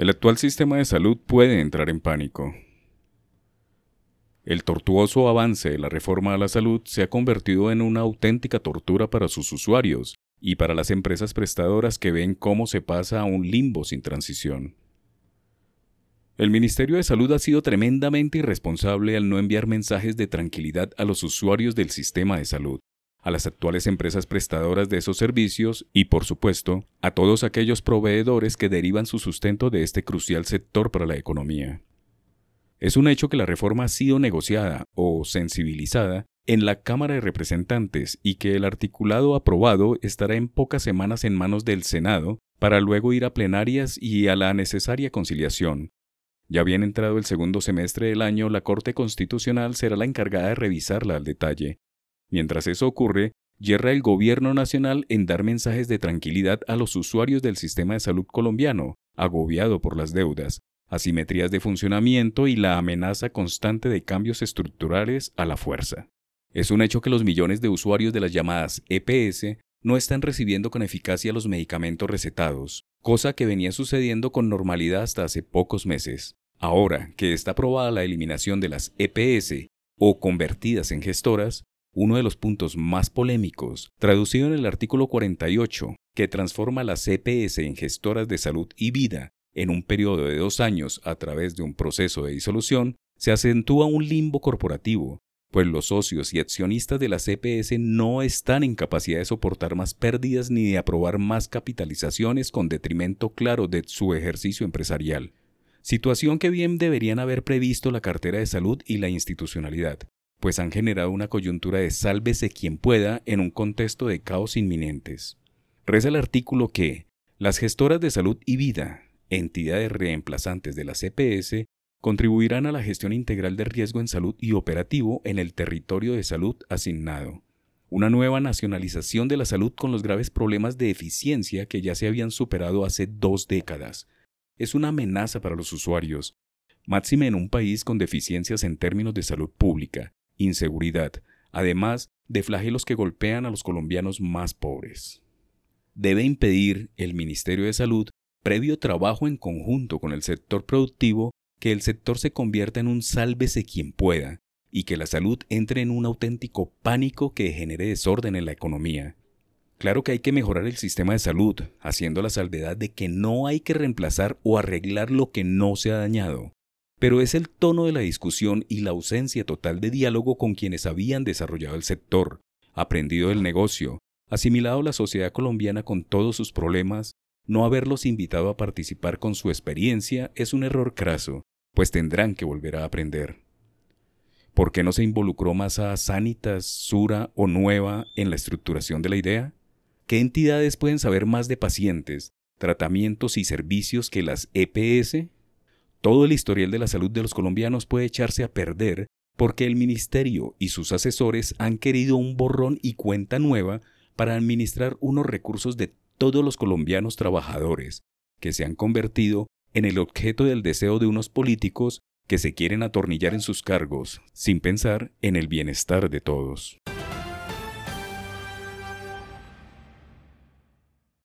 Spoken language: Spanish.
El actual sistema de salud puede entrar en pánico. El tortuoso avance de la reforma a la salud se ha convertido en una auténtica tortura para sus usuarios y para las empresas prestadoras que ven cómo se pasa a un limbo sin transición. El Ministerio de Salud ha sido tremendamente irresponsable al no enviar mensajes de tranquilidad a los usuarios del sistema de salud, a las actuales empresas prestadoras de esos servicios y, por supuesto, a todos aquellos proveedores que derivan su sustento de este crucial sector para la economía. Es un hecho que la reforma ha sido negociada o sensibilizada en la Cámara de Representantes y que el articulado aprobado estará en pocas semanas en manos del Senado para luego ir a plenarias y a la necesaria conciliación. Ya bien entrado el segundo semestre del año, la Corte Constitucional será la encargada de revisarla al detalle, Mientras eso ocurre, yerra el gobierno nacional en dar mensajes de tranquilidad a los usuarios del sistema de salud colombiano, agobiado por las deudas, asimetrías de funcionamiento y la amenaza constante de cambios estructurales a la fuerza. Es un hecho que los millones de usuarios de las llamadas EPS no están recibiendo con eficacia los medicamentos recetados, cosa que venía sucediendo con normalidad hasta hace pocos meses. Ahora que está aprobada la eliminación de las EPS o convertidas en gestoras, uno de los puntos más polémicos, traducido en el artículo 48, que transforma las CPS en gestoras de salud y vida en un periodo de dos años a través de un proceso de disolución, se acentúa un limbo corporativo, pues los socios y accionistas de la CPS no están en capacidad de soportar más pérdidas ni de aprobar más capitalizaciones con detrimento claro de su ejercicio empresarial, situación que bien deberían haber previsto la cartera de salud y la institucionalidad pues han generado una coyuntura de sálvese quien pueda en un contexto de caos inminentes. Reza el artículo que las gestoras de salud y vida, entidades reemplazantes de la CPS, contribuirán a la gestión integral de riesgo en salud y operativo en el territorio de salud asignado. Una nueva nacionalización de la salud con los graves problemas de eficiencia que ya se habían superado hace dos décadas. Es una amenaza para los usuarios, máxime en un país con deficiencias en términos de salud pública, inseguridad, además de flagelos que golpean a los colombianos más pobres. Debe impedir el Ministerio de Salud, previo trabajo en conjunto con el sector productivo, que el sector se convierta en un sálvese quien pueda y que la salud entre en un auténtico pánico que genere desorden en la economía. Claro que hay que mejorar el sistema de salud, haciendo la salvedad de que no hay que reemplazar o arreglar lo que no se ha dañado, pero es el tono de la discusión y la ausencia total de diálogo con quienes habían desarrollado el sector, aprendido el negocio, asimilado la sociedad colombiana con todos sus problemas, no haberlos invitado a participar con su experiencia es un error craso, pues tendrán que volver a aprender. ¿Por qué no se involucró más a Sanitas, Sura o Nueva en la estructuración de la idea? ¿Qué entidades pueden saber más de pacientes, tratamientos y servicios que las EPS? Todo el historial de la salud de los colombianos puede echarse a perder porque el ministerio y sus asesores han querido un borrón y cuenta nueva para administrar unos recursos de todos los colombianos trabajadores, que se han convertido en el objeto del deseo de unos políticos que se quieren atornillar en sus cargos, sin pensar en el bienestar de todos.